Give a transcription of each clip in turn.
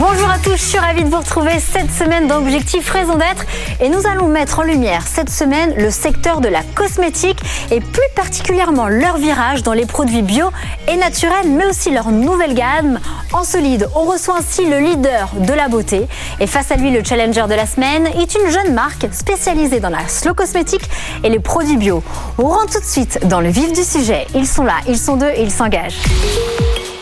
Bonjour à tous, je suis ravie de vous retrouver cette semaine dans Objectif Raison d'être et nous allons mettre en lumière cette semaine le secteur de la cosmétique et plus particulièrement leur virage dans les produits bio et naturels mais aussi leur nouvelle gamme. En solide, on reçoit ainsi le leader de la beauté et face à lui le challenger de la semaine est une jeune marque spécialisée dans la slow cosmétique et les produits bio. On rentre tout de suite dans le vif du sujet. Ils sont là, ils sont deux et ils s'engagent.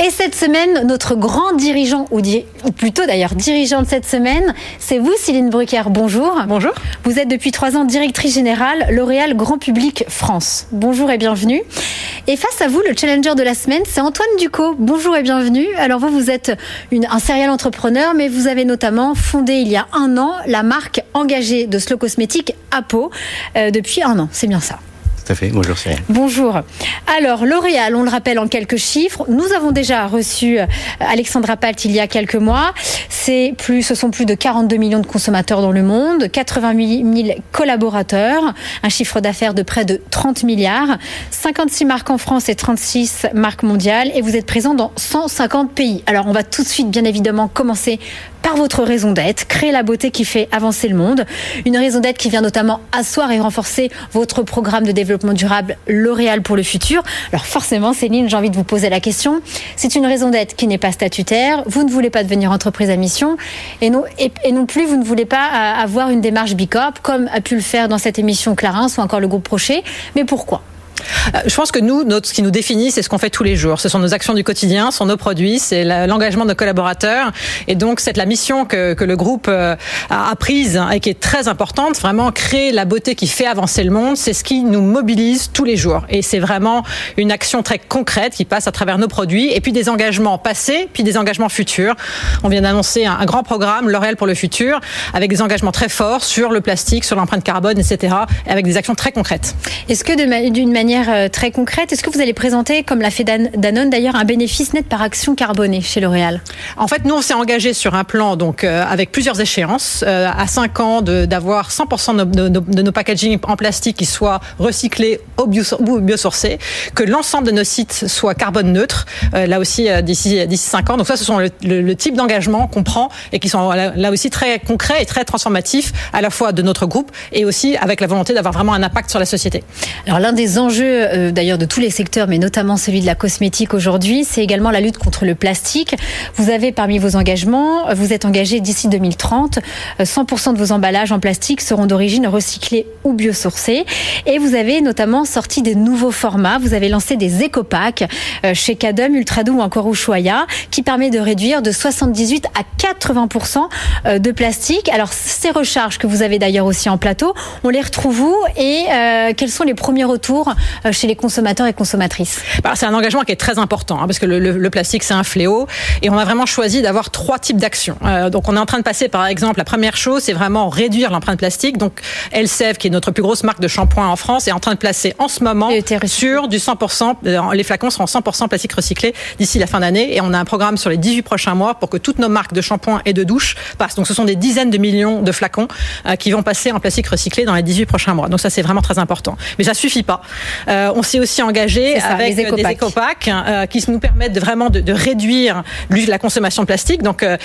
Et cette semaine, notre grand dirigeant, ou, plutôt d'ailleurs dirigeante cette semaine, c'est vous, Céline Brucker. Bonjour. Bonjour. Vous êtes depuis trois ans directrice générale L'Oréal Grand Public France. Bonjour et bienvenue. Et face à vous, le challenger de la semaine, c'est Antoine Ducot. Bonjour et bienvenue. Alors vous, vous êtes une, un serial entrepreneur, mais vous avez notamment fondé il y a un an la marque engagée de slow cosmétique Apo euh, depuis un an. C'est bien ça. Bonjour Cyril. Bonjour. Alors, L'Oréal, on le rappelle en quelques chiffres. Nous avons déjà reçu euh, Alexandra Palt il y a quelques mois. C'est plus, ce sont plus de 42 millions de consommateurs dans le monde, 88 000 collaborateurs, un chiffre d'affaires de près de 30 milliards, 56 marques en France et 36 marques mondiales, et vous êtes présent dans 150 pays. Alors, on va tout de suite, bien évidemment, commencer votre raison d'être, créer la beauté qui fait avancer le monde. Une raison d'être qui vient notamment asseoir et renforcer votre programme de développement durable L'Oréal pour le futur. Alors forcément, Céline, j'ai envie de vous poser la question. C'est une raison d'être qui n'est pas statutaire. Vous ne voulez pas devenir entreprise à mission et non, plus vous ne voulez pas avoir une démarche Bicorp comme a pu le faire dans cette émission Clarins ou encore le groupe Prochet. Mais pourquoi? Je pense que nous, notre, ce qui nous définit, c'est ce qu'on fait tous les jours. Ce sont nos actions du quotidien, ce sont nos produits, c'est l'engagement de nos collaborateurs. Et donc, c'est la mission que, le groupe euh, a prise et qui est très importante. Vraiment, créer la beauté qui fait avancer le monde, c'est ce qui nous mobilise tous les jours. Et c'est vraiment une action très concrète qui passe à travers nos produits et puis des engagements passés, puis des engagements futurs. On vient d'annoncer un, un, grand programme, L'Oréal pour le futur, avec des engagements très forts sur le plastique, sur l'empreinte carbone, etc., avec des actions très concrètes. Est-ce que d'une manière manière très concrète, est-ce que vous allez présenter, comme l'a fait Danone d'ailleurs, un bénéfice net par action carbonée chez L'Oréal? En fait, nous, on s'est engagé sur un plan donc euh, avec plusieurs échéances, euh, à 5 ans d'avoir 100% de nos, de, de nos, packaging en plastique qui soient recyclés ou biosourcés, que l'ensemble de nos sites soient carbone neutres, euh, là aussi d'ici d'ici 5 ans. Donc ça, ce sont le, le, le type d'engagement qu'on prend et qui sont là, là aussi très concrets et très transformatifs, à la fois de notre groupe et aussi avec la volonté d'avoir vraiment un impact sur la société. Alors l'un des enjeux euh, d'ailleurs de tous les secteurs, mais notamment celui de la cosmétique aujourd'hui, c'est également la lutte contre le plastique. Vous avez parmi vos engagements, vous êtes engagé d'ici 2030, 100% de vos emballages en plastique seront d'origine recyclée ou biosourcée. Et vous avez notamment sorti des nouveaux formats. Vous avez lancé des éco-packs euh, chez Cadum, Ultradou ou encore Ushuaia, qui permet de réduire de 78 à 80% euh, de plastique. Alors ces recharges que vous avez d'ailleurs aussi en plateau, on les retrouve où et euh, quels sont les premiers retours euh, chez les consommateurs et consommatrices bah, C'est un engagement qui est très important hein, parce que le, le, le plastique c'est un fléau et on a vraiment choisi d'avoir trois types d'actions. Euh, donc on est en train de passer par exemple la première chose c'est vraiment réduire l'empreinte plastique. Donc Elsev qui est notre plus grosse marque de shampoing en France est en train de placer en ce moment sur du 100% euh, les flacons seront 100% plastique recyclé d'ici la fin d'année et on a un programme sur les 18 prochains mois pour que toutes nos marques de shampoing et de douche passent. Donc ce sont des dizaines de millions de flacons euh, qui vont passer en plastique recyclé dans les 18 prochains mois. Donc ça c'est vraiment très important. Mais ça suffit pas. Euh, on s'est aussi engagé ça, avec éco des éco-packs euh, qui nous permettent de, vraiment de, de, réduire la consommation de plastique. Donc, euh,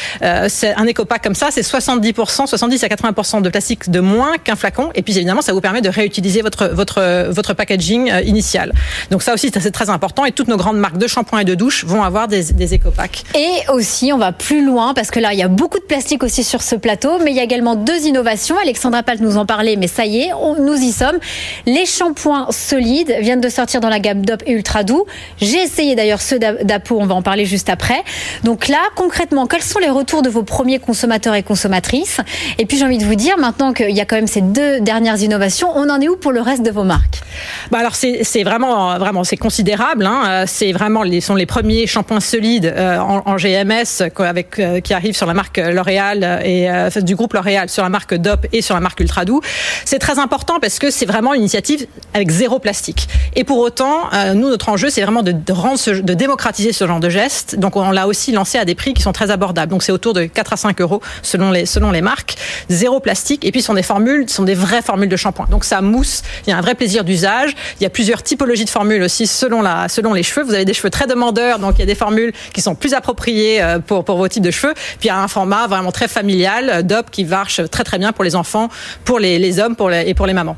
c'est un éco-pack comme ça, c'est 70%, 70 à 80% de plastique de moins qu'un flacon. Et puis, évidemment, ça vous permet de réutiliser votre, votre, votre packaging euh, initial. Donc, ça aussi, c'est très important. Et toutes nos grandes marques de shampoing et de douche vont avoir des, des éco-packs. Et aussi, on va plus loin parce que là, il y a beaucoup de plastique aussi sur ce plateau, mais il y a également deux innovations. Alexandra Palt nous en parlait, mais ça y est, on, nous y sommes. Les shampoings solides viennent de sortir dans la gamme DOP et Ultra Doux. J'ai essayé d'ailleurs ceux d'Apo, on va en parler juste après. Donc là, concrètement, quels sont les retours de vos premiers consommateurs et consommatrices? Et puis j'ai envie de vous dire, maintenant qu'il y a quand même ces deux dernières innovations, on en est où pour le reste de vos marques? Bah alors c'est vraiment vraiment c'est considérable. Hein. C'est vraiment sont les premiers shampoings solides euh, en, GMS avec euh, qui arrivent sur la marque L'Oréal et euh, du groupe L'Oréal sur la marque DOP et sur la marque Ultra Doux. C'est très important parce que c'est vraiment une initiative avec zéro plastique Et pour autant, nous, notre enjeu, c'est vraiment de, rendre de démocratiser ce genre de geste. Donc, on l'a aussi lancé à des prix qui sont très abordables. Donc, c'est autour de 4 à 5 euros selon les, selon les marques. Zéro plastique. Et puis, ce sont des formules, ce sont des vraies formules de shampoing. Donc, ça mousse. Il y a un vrai plaisir d'usage. Il y a plusieurs typologies de formules aussi selon la, selon les cheveux. Vous avez des cheveux très demandeurs. Donc, il y a des formules qui sont plus appropriées euh, pour, pour vos types de cheveux. Puis, il y a un format vraiment très familial, euh, DOP, qui marche très, très bien pour les enfants, pour les, les hommes et pour les mamans.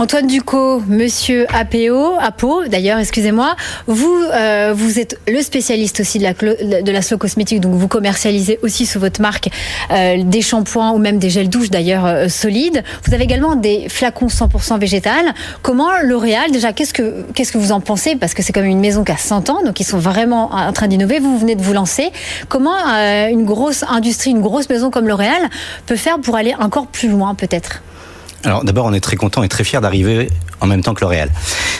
Antoine Ducot, monsieur APO, APO d'ailleurs, excusez-moi, vous, euh, vous êtes le spécialiste aussi de la, de la slow cosmétique, donc vous commercialisez aussi sous votre marque euh, des shampoings ou même des gels douches d'ailleurs euh, solides. Vous avez également des flacons 100% végétal. Comment L'Oréal, déjà, qu'est-ce que, qu'est-ce que vous en pensez? Parce que c'est comme une maison qui a 100 ans, donc ils sont vraiment en train d'innover. Vous venez de vous lancer. Comment une grosse industrie, une grosse maison comme L'Oréal peut faire pour aller encore plus loin peut-être? Alors d'abord, on est très content et très fier d'arriver en même temps que L'Oréal.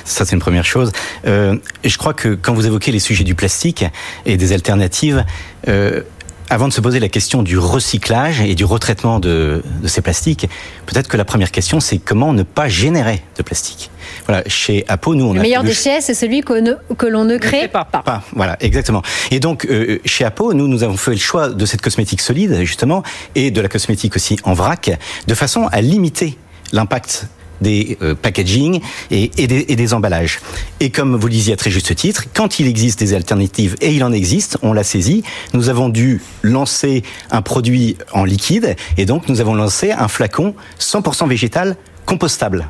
Ça, c'est une première chose. Euh, et je crois que quand vous évoquez les sujets du plastique et des alternatives, euh, avant de se poser la question du recyclage et du retraitement de, de ces plastiques, peut-être que la première question, c'est comment ne pas générer de plastique? Voilà, chez Apo, nous, on le meilleur déchet, c'est celui que, que l'on ne crée pas. pas. Voilà, exactement. Et donc, euh, chez Apo, nous, nous avons fait le choix de cette cosmétique solide, justement, et de la cosmétique aussi en vrac, de façon à limiter l'impact des euh, packaging et, des, emballages. Et comme vous disiez à très juste titre, quand il existe des alternatives, et il en existe, on l'a saisi, nous avons dû lancer un produit en liquide, et donc nous avons lancé un flacon 100% végétal compostable.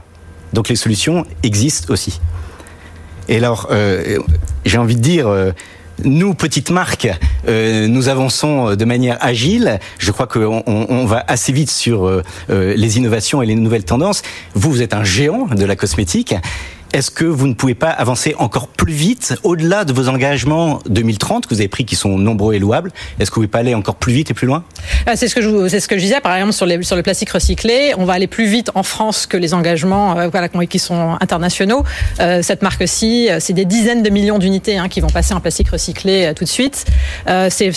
Donc les solutions existent aussi. Et alors, euh, j'ai envie de dire, euh, nous, petite marque, euh, nous avançons de manière agile. Je crois qu'on on, va assez vite sur euh, euh, les innovations et les nouvelles tendances. Vous, vous êtes un géant de la cosmétique. Est-ce que vous ne pouvez pas avancer encore plus vite au-delà de vos engagements 2030 que vous avez pris qui sont nombreux et louables? Est-ce que vous pouvez pas aller encore plus vite et plus loin? Ah, C'est ce que je ce disais par exemple sur les sur le plastique recyclé, on va aller plus vite en France que les engagements euh, voilà qui sont internationaux. Euh, cette marque-ci, euh, c'est des dizaines de millions d'unités hein, qui vont passer en plastique recyclé tout de suite. Ces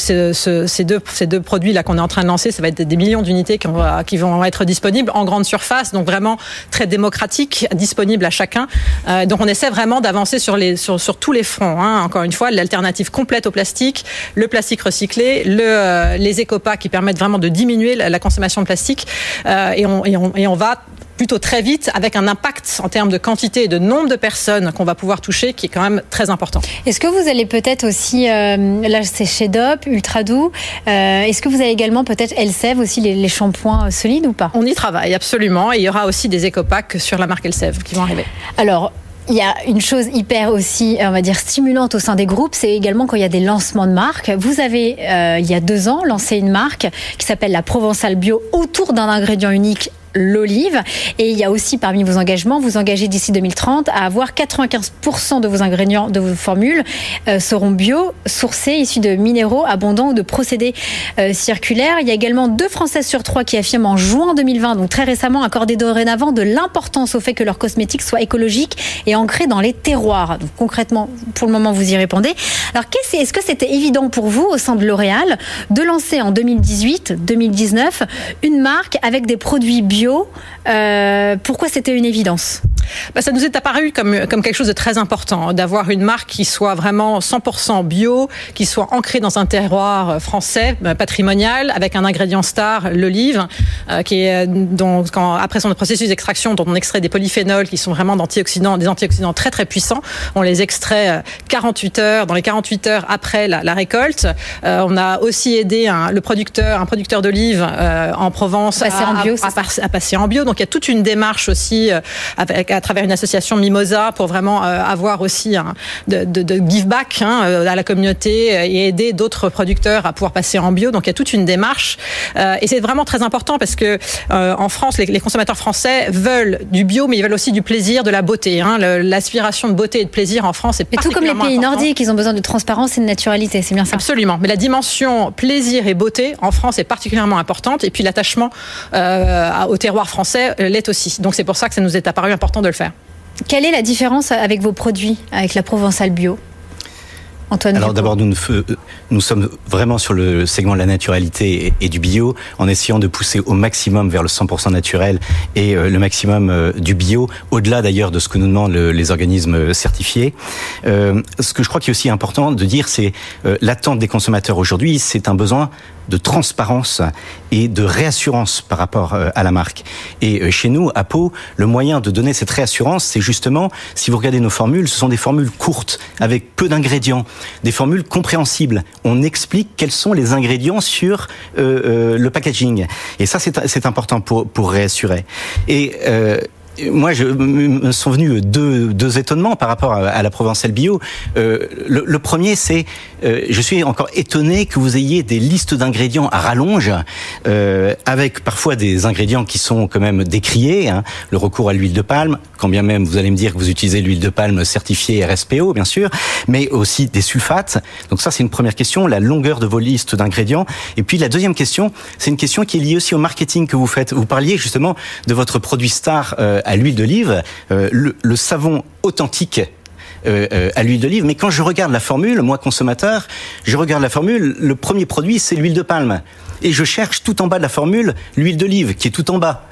deux ces deux produits là qu'on est en train de lancer, ça va être des millions d'unités qui, qui vont être disponibles en grande surface, donc vraiment très démocratique, disponible à chacun. Euh, donc on essaie vraiment d'avancer sur, sur, sur tous les fronts. Hein. Encore une fois, l'alternative complète au plastique, le plastique recyclé, le, euh, les écopas qui permettent vraiment de diminuer la, consommation de plastique. Euh, et, on, et, on, et on va plutôt très vite avec un impact en termes de quantité et de nombre de personnes qu'on va pouvoir toucher qui est quand même très important. Est-ce que vous allez peut-être aussi, euh, là c'est chez DOP, Ultra Doux, euh, est-ce que vous avez également peut-être Elsev aussi les, les, shampoings solides ou pas? On y travaille absolument et il y aura aussi des éco-packs sur la marque Elsev qui vont arriver. Alors, il y a une chose hyper aussi, on va dire, stimulante au sein des groupes, c'est également quand il y a des lancements de marques. Vous avez, euh, il y a deux ans, lancé une marque qui s'appelle la Provençal Bio autour d'un ingrédient unique l'olive. Et il y a aussi parmi vos engagements, vous engagez d'ici 2030 à avoir 95% de vos ingrédients, de vos formules euh, seront bio, sourcés, issus de minéraux abondants ou de procédés euh, circulaires. Il y a également deux Françaises sur trois qui affirment en juin 2020, donc très récemment, accorder dorénavant de l'importance au fait que leurs cosmétiques soient écologiques et ancrés dans les terroirs. Donc concrètement, pour le moment, vous y répondez. Alors, est-ce que c'était évident pour vous, au sein de L'Oréal, de lancer en 2018-2019 une marque avec des produits bio euh, pourquoi c'était une évidence? Bah, ça nous est apparu comme, comme quelque chose de très important, d'avoir une marque qui soit vraiment 100% bio, qui soit ancrée dans un terroir français, bah, patrimonial, avec un ingrédient star, l'olive, euh, qui est donc quand, après son processus d'extraction, dont on extrait des polyphénols qui sont vraiment d'antioxydants, des antioxydants très très puissants. On les extrait 48 euh, heures, dans les 48 heures après la, la récolte. Euh, on a aussi aidé un, le producteur, un producteur d'olive euh, en Provence à, en bio, à, à, à, passer en bio. Donc il y a toute une démarche aussi euh, avec à travers une association Mimosa pour vraiment euh, avoir aussi un, de, de, de give back hein, euh, à la communauté et aider d'autres producteurs à pouvoir passer en bio. Donc il y a toute une démarche euh, et c'est vraiment très important parce que en France, les, les, consommateurs français veulent du bio, mais ils veulent aussi du plaisir, de la beauté. Hein. L'aspiration de beauté et de plaisir en France est et tout comme les pays nordiques, ils ont besoin de transparence et de naturalité. C'est bien ça. Absolument. Mais la dimension plaisir et beauté en France est particulièrement importante. Et puis l'attachement euh, au terroir français l'est aussi. Donc c'est pour ça que ça nous est apparu important de le faire. Quelle est la différence avec vos produits, avec la Provençale bio? Antoine Alors d'abord, nous, nous sommes vraiment sur le segment de la naturalité et, du bio, en essayant de pousser au maximum vers le 100% naturel et le maximum du bio, au-delà d'ailleurs de ce que nous demandent les organismes certifiés. ce que je crois qui est aussi important de dire, c'est l'attente des consommateurs aujourd'hui, c'est un besoin de transparence et de réassurance par rapport euh, à la marque. Et euh, chez nous, à Pau, le moyen de donner cette réassurance, c'est justement, si vous regardez nos formules, ce sont des formules courtes, avec peu d'ingrédients, des formules compréhensibles. On explique quels sont les ingrédients sur euh, le packaging. Et ça, c'est important pour, pour réassurer. Et moi, je me sont venus deux, deux étonnements par rapport à, la Provençale Bio. Euh, le, premier, c'est, euh, je suis encore étonné que vous ayez des listes d'ingrédients à rallonge, euh, avec parfois des ingrédients qui sont quand même décriés. Hein, le recours à l'huile de palme, quand bien même vous allez me dire que vous utilisez l'huile de palme certifiée RSPO, bien sûr, mais aussi des sulfates. Donc ça, c'est une première question, la longueur de vos listes d'ingrédients. Et puis la deuxième question, c'est une question qui est liée aussi au marketing que vous faites. Vous parliez justement de votre produit star à l'huile d'olive, euh, le, savon authentique euh, euh, à l'huile d'olive. Mais quand je regarde la formule, moi consommateur, je regarde la formule, le premier produit c'est l'huile de palme. Et je cherche tout en bas de la formule l'huile d'olive qui est tout en bas.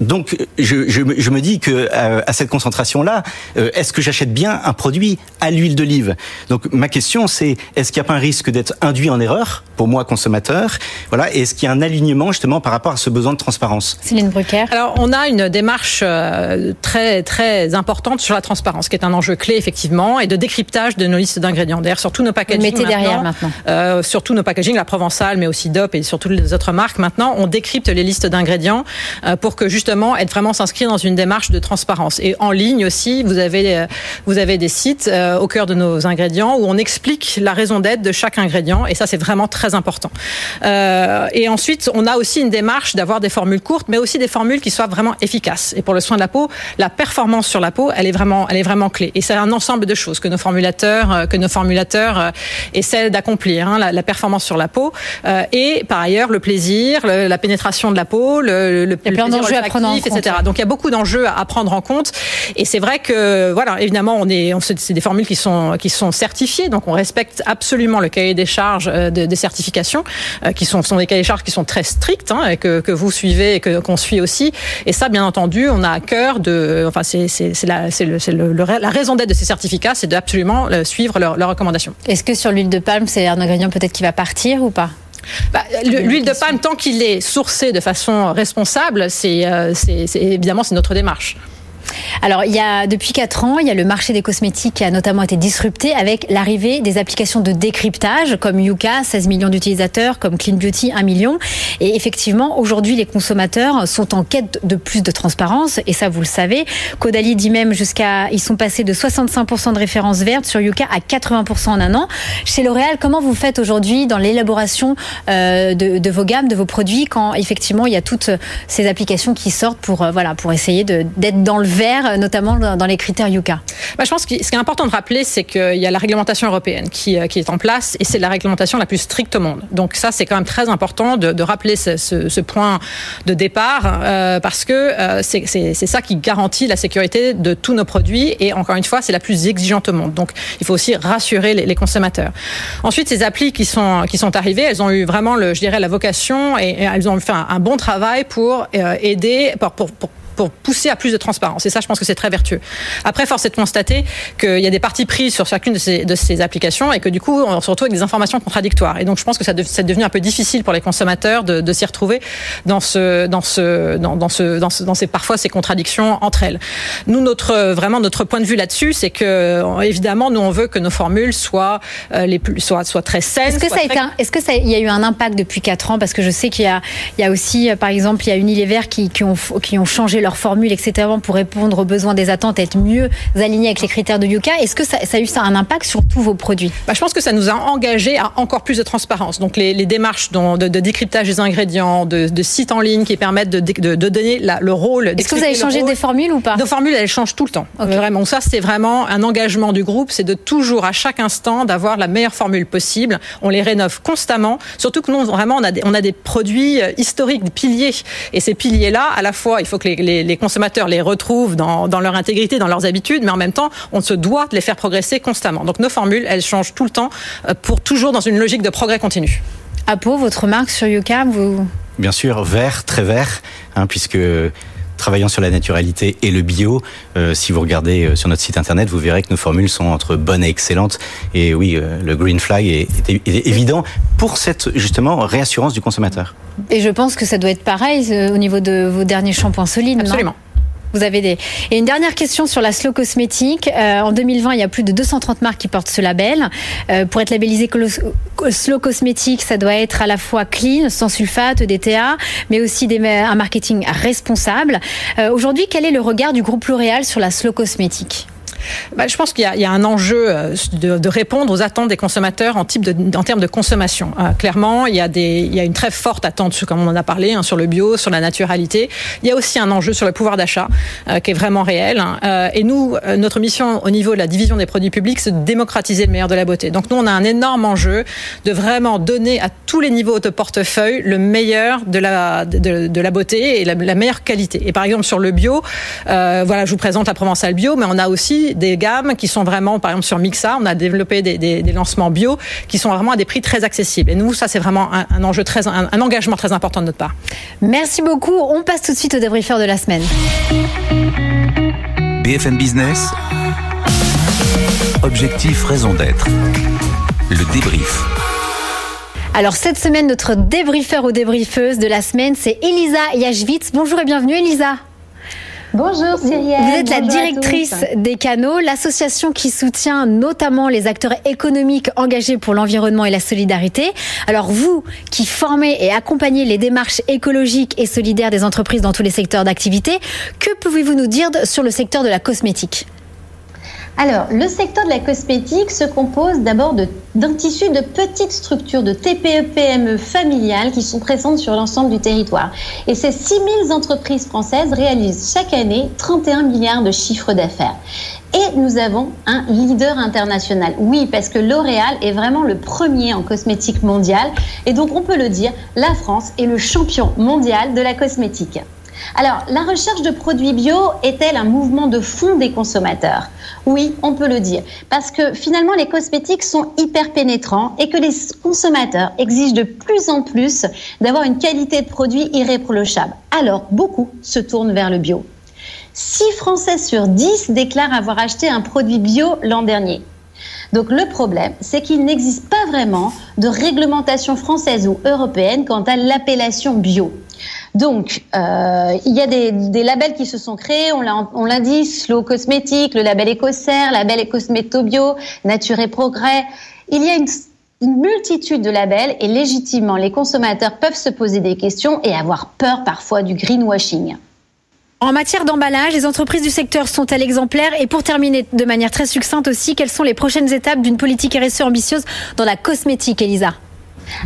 Donc, je, je, je, me dis que euh, à cette concentration-là, euh, est-ce que j'achète bien un produit à l'huile d'olive? Donc, ma question, c'est est-ce qu'il n'y a pas un risque d'être induit en erreur pour moi consommateur? Voilà, et est-ce qu'il y a un alignement justement par rapport à ce besoin de transparence? Céline Brucker. Alors, on a une démarche euh, très très importante sur la transparence, qui est un enjeu clé effectivement, et de décryptage de nos listes d'ingrédients. D'ailleurs, sur tous nos packaging, mettez derrière maintenant. Euh, sur tous nos packaging, la Provençale, mais aussi DOP et sur toutes les autres marques, maintenant, on décrypte les listes d'ingrédients pour que justement être vraiment s'inscrire dans une démarche de transparence. Et en ligne aussi, vous avez euh, vous avez des sites euh, au cœur de nos ingrédients où on explique la raison d'être de chaque ingrédient. Et ça, c'est vraiment très important. Euh, et ensuite, on a aussi une démarche d'avoir des formules courtes, mais aussi des formules qui soient vraiment efficaces. Et pour le soin de la peau, la performance sur la peau, elle est vraiment, elle est vraiment clé. Et c'est un ensemble de choses que nos formulateurs, que nos formulateurs essaient d'accomplir. Hein, la, la, performance sur la peau et par ailleurs le plaisir, la pénétration de la peau, le, le, le plaisir etc. Donc il y a beaucoup d'enjeux à prendre en compte. Et c'est vrai que, voilà, évidemment, on est, on, c'est des formules qui sont, qui sont certifiées. Donc on respecte absolument le cahier des charges euh, de, des certifications, euh, qui sont, sont des cahiers des charges qui sont très stricts, hein, et que, que vous suivez et que, qu'on suit aussi. Et ça, bien entendu, on a à cœur de, enfin, c'est, c'est, c'est la, c'est le, c'est le, la raison d'être de ces certificats, c'est d'absolument euh, suivre leurs recommandations. Est-ce que sur l'huile de palme, c'est un ingrédient peut-être qui va partir ou pas? Bah, L'huile de palme, tant qu'il est sourcé de façon responsable, c'est euh, évidemment c'est notre démarche. Alors, il y a depuis 4 ans, il y a le marché des cosmétiques qui a notamment été disrupté avec l'arrivée des applications de décryptage comme Yuka, 16 millions d'utilisateurs, comme Clean Beauty, 1 million. Et effectivement, aujourd'hui, les consommateurs sont en quête de plus de transparence, et ça, vous le savez. Caudalie dit même jusqu'à, ils sont passés de 65% de références vertes sur Yuka à 80% en un an. Chez L'Oréal, comment vous faites aujourd'hui dans l'élaboration euh, de, vos gammes, de vos produits, quand effectivement il y a toutes ces applications qui sortent pour, euh, voilà, pour essayer d'être dans le vert, notamment dans les critères Yuka bah, Je pense que ce qui est important de rappeler, c'est qu'il y a la réglementation européenne qui, euh, qui est en place et c'est la réglementation la plus stricte au monde. Donc ça, c'est quand même très important de, rappeler ce, point de départ euh, parce que euh, c'est ça qui garantit la sécurité de tous nos produits et encore une fois, c'est la plus exigeante au monde. Donc il faut aussi rassurer les, consommateurs. Ensuite, ces applis qui sont, qui arrivées, elles ont eu vraiment, je dirais, la vocation et, elles ont fait un, bon travail pour euh, aider, pour pour pousser à plus de transparence. Et ça, je pense que c'est très vertueux. Après, force est de constater qu'il y a des parties prises sur chacune de ces, de ces applications et que du coup, on se retrouve avec des informations contradictoires. Et donc, je pense que ça c'est devenu un peu difficile pour les consommateurs de, de s'y retrouver dans ce, dans ce, dans, dans ce, dans, ce, dans ces parfois ces contradictions entre elles. Nous, notre vraiment notre point de vue là-dessus, c'est que évidemment, nous on veut que nos formules soient euh, les plus soient, soient très saines. Est-ce que ça a été est-ce que ça il y a eu un impact depuis quatre ans? Parce que je sais qu'il y a il y a aussi par exemple il y a Unilever qui, qui ont qui ont changé leur formule, etc., pour répondre aux besoins des attentes, être mieux alignés avec les critères de Yuka. Est-ce que ça, a eu ça un impact sur tous vos produits? Bah, Je pense que ça nous a engagé à encore plus de transparence. Donc les, démarches de, de, décryptage des ingrédients, de, sites en ligne qui permettent de, de donner le rôle. Est-ce que vous avez changé des formules ou pas? Nos formules, elles changent tout le temps. Vraiment, ça c'est vraiment un engagement du groupe, c'est de toujours à chaque instant d'avoir la meilleure formule possible. On les rénove constamment, surtout que nous vraiment on a des, on a des produits euh, historiques, des piliers. Et ces piliers-là, à la fois, il faut que les les, consommateurs les retrouvent dans, dans, leur intégrité, dans leurs habitudes, mais en même temps, on se doit de les faire progresser constamment. Donc nos formules, elles changent tout le temps euh, pour toujours dans une logique de progrès continu. Apo, votre marque sur Yuka, vous Bien sûr, vert, très vert, hein, puisque travaillant sur la naturalité et le bio. Euh, si vous regardez euh, sur notre site internet, vous verrez que nos formules sont entre bonnes et excellentes. Et oui, euh, le green flag est, évident pour cette justement réassurance du consommateur. Et je pense que ça doit être pareil au niveau de vos derniers shampoings solides. Absolument. Vous avez des. Et une dernière question sur la slow cosmétique. Euh, en 2020, il y a plus de 230 marques qui portent ce label. Euh, pour être labellisé slow cosmétique, ça doit être à la fois clean, sans sulfate, DTA, mais aussi un marketing responsable. Euh, Aujourd'hui, quel est le regard du groupe L'Oréal sur la slow cosmétique? Bah, je pense qu'il y, a un enjeu euh, de, répondre aux attentes des consommateurs en, termes de consommation. Euh, clairement, il y, a une très forte attente, comme on en a parlé, hein, sur le bio, sur la naturalité. Il y a aussi un enjeu sur le pouvoir d'achat euh, qui est vraiment réel. Hein. Et nous, notre mission au niveau de la division des produits publics, c'est de démocratiser le meilleur de la beauté. Donc nous, on a un énorme enjeu de vraiment donner à tous les niveaux de portefeuille le meilleur de la, beauté et la, la, meilleure qualité. Et par exemple, sur le bio, voilà, je vous présente la Provençale bio, mais on a aussi des gammes qui sont vraiment, par exemple sur Mixa, on a développé des, des, des lancements bio qui sont vraiment à des prix très accessibles. Et nous, ça, c'est vraiment un, un, enjeu très, un, un, engagement très important de notre part. Merci beaucoup. On passe tout de suite au débriefeur de la semaine. BFM Business. Objectif, raison d'être. Le débrief. Alors cette semaine, notre débriefeur ou débriefeuse de la semaine, c'est Elisa Yashvitz. Bonjour et bienvenue Elisa. Bonjour Cyrielle. Vous êtes la directrice des canaux, l'association qui soutient notamment les acteurs économiques engagés pour l'environnement et la solidarité. Alors vous qui formez et accompagnez les démarches écologiques et solidaires des entreprises dans tous les secteurs d'activité, que pouvez-vous nous dire sur le secteur de la cosmétique? Alors, le secteur de la cosmétique se compose d'abord d'un tissu de petites structures de TPE-PME familiales qui sont présentes sur l'ensemble du territoire. Et ces 6000 entreprises françaises réalisent chaque année 31 milliards de chiffres d'affaires. Et nous avons un leader international. Oui, parce que L'Oréal est vraiment le premier en cosmétique mondiale. Et donc, on peut le dire, la France est le champion mondial de la cosmétique. Alors, la recherche de produits bio est-elle un mouvement de fond des consommateurs? Oui, on peut le dire. Parce que finalement, les cosmétiques sont hyper pénétrants et que les consommateurs exigent de plus en plus d'avoir une qualité de produit irréprochable. Alors, beaucoup se tournent vers le bio. 6 Français sur 10 déclarent avoir acheté un produit bio l'an dernier. Donc le problème, c'est qu'il n'existe pas vraiment de réglementation française ou européenne quant à l'appellation bio. Donc, euh, il y a des, labels qui se sont créés, on l'a dit, Slow Cosmétique, le label Écossaire, le label Ecosmétobio, Nature et Progrès. Il y a une, multitude de labels et légitimement, les consommateurs peuvent se poser des questions et avoir peur parfois du greenwashing. En matière d'emballage, les entreprises du secteur sont-elles exemplaires? Et pour terminer de manière très succincte aussi, quelles sont les prochaines étapes d'une politique RSE ambitieuse dans la cosmétique, Elisa?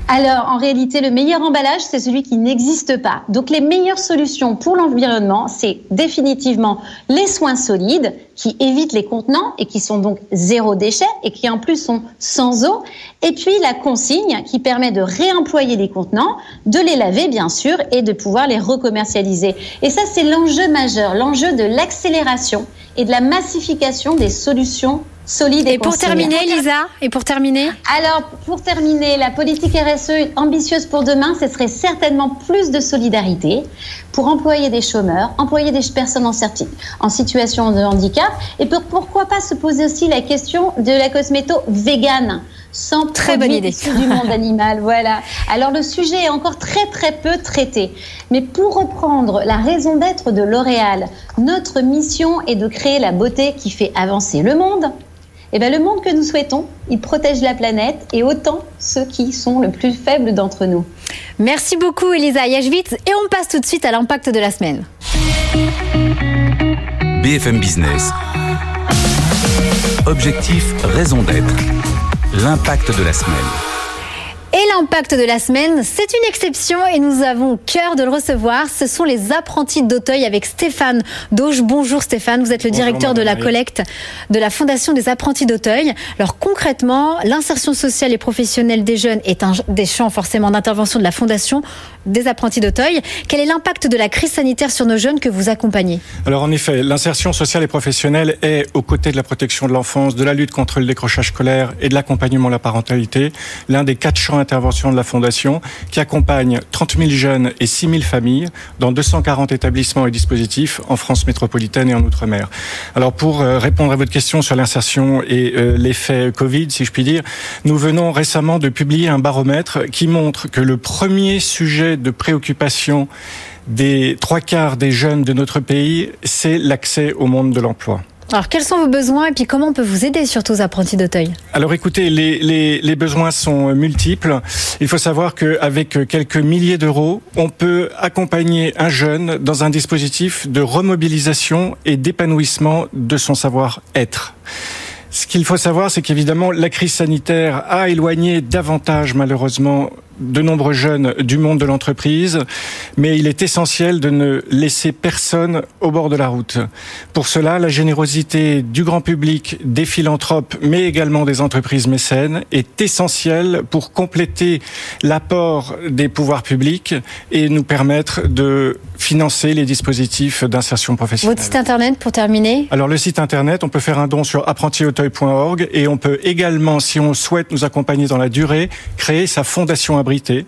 Alors, en réalité, le meilleur emballage, c'est celui qui n'existe pas. Donc, les meilleures solutions pour l'environnement, c'est définitivement les soins solides qui évitent les contenants et qui sont donc zéro déchet et qui en plus sont sans eau. Et puis, la consigne qui permet de réemployer les contenants, de les laver, bien sûr, et de pouvoir les recommercialiser. Et ça, c'est l'enjeu majeur, l'enjeu de l'accélération et de la massification des solutions solide et, et pour terminer, Lisa, et pour terminer Alors, pour terminer, la politique RSE ambitieuse pour demain, ce serait certainement plus de solidarité pour employer des chômeurs, employer des personnes en, en situation de handicap, et pour, pourquoi pas se poser aussi la question de la cosméto végane sans très bonne idée du monde animal. Voilà. Alors le sujet est encore très très peu traité. Mais pour reprendre la raison d'être de L'Oréal, notre mission est de créer la beauté qui fait avancer le monde, eh bien, le monde que nous souhaitons, il protège la planète et autant ceux qui sont le plus faibles d'entre nous. Merci beaucoup, Elisa Yashvitz. Et on passe tout de suite à l'impact de la semaine. BFM Business. Objectif, raison d'être. L'impact de la semaine. Et l'impact de la semaine, c'est une exception et nous avons cœur de le recevoir. Ce sont les apprentis d'Auteuil avec Stéphane Dauge. Bonjour Stéphane, vous êtes le directeur de la collecte de la Fondation des apprentis d'Auteuil. Alors concrètement, l'insertion sociale et professionnelle des jeunes est un des champs forcément d'intervention de la Fondation des apprentis d'Auteuil. Quel est l'impact de la crise sanitaire sur nos jeunes que vous accompagnez? Alors en effet, l'insertion sociale et professionnelle est aux côtés de la protection de l'enfance, de la lutte contre le décrochage scolaire et de l'accompagnement à la parentalité, l'un des quatre champs intervention de la Fondation qui accompagne 30 000 jeunes et 6 000 familles dans 240 établissements et dispositifs en France métropolitaine et en Outre-mer. Alors pour euh, répondre à votre question sur l'insertion et euh, l'effet Covid, si je puis dire, nous venons récemment de publier un baromètre qui montre que le premier sujet de préoccupation des trois quarts des jeunes de notre pays, c'est l'accès au monde de l'emploi. Alors, quels sont vos besoins et puis comment on peut vous aider, surtout aux apprentis d'Auteuil? Alors, écoutez, les, les, les, besoins sont multiples. Il faut savoir qu'avec quelques milliers d'euros, on peut accompagner un jeune dans un dispositif de remobilisation et d'épanouissement de son savoir-être. Ce qu'il faut savoir, c'est qu'évidemment, la crise sanitaire a éloigné davantage, malheureusement, de nombreux jeunes du monde de l'entreprise, mais il est essentiel de ne laisser personne au bord de la route. Pour cela, la générosité du grand public, des philanthropes, mais également des entreprises mécènes est essentielle pour compléter l'apport des pouvoirs publics et nous permettre de financer les dispositifs d'insertion professionnelle. Votre site internet pour terminer Alors le site internet, on peut faire un don sur apprentiauteuil.org et on peut également, si on souhaite nous accompagner dans la durée, créer sa fondation abrité,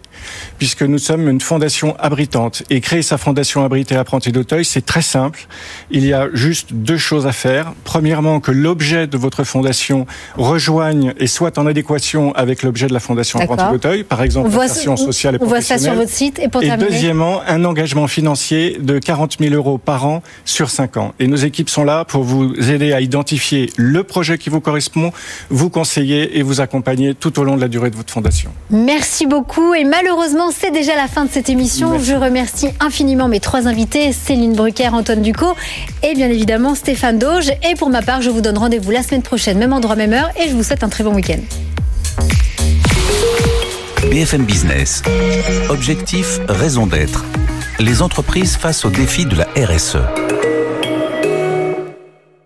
puisque nous sommes une fondation abritante. Et créer sa fondation abritée Apprenti d'Auteuil, c'est très simple. Il y a juste deux choses à faire. Premièrement, que l'objet de votre fondation rejoigne et soit en adéquation avec l'objet de la fondation Apprenti d'Auteuil, par exemple l'insertion sociale et professionnelle. On voit ça sur votre site. Et, pour et deuxièmement, un engagement financier de 40 000 euros par an sur 5 ans. Et nos équipes sont là pour vous aider à identifier le projet qui vous correspond, vous conseiller et vous accompagner tout au long de la durée de votre fondation. Merci beaucoup et malheureusement, c'est déjà la fin de cette émission. Je remercie infiniment mes trois invités, Céline Brucker, Antoine Ducot et bien évidemment Stéphane Doge. Et pour ma part, je vous donne rendez-vous la semaine prochaine, même endroit, même heure. Et je vous souhaite un très bon week-end. BFM Business. Objectif, raison d'être. Les entreprises face aux défis de la RSE.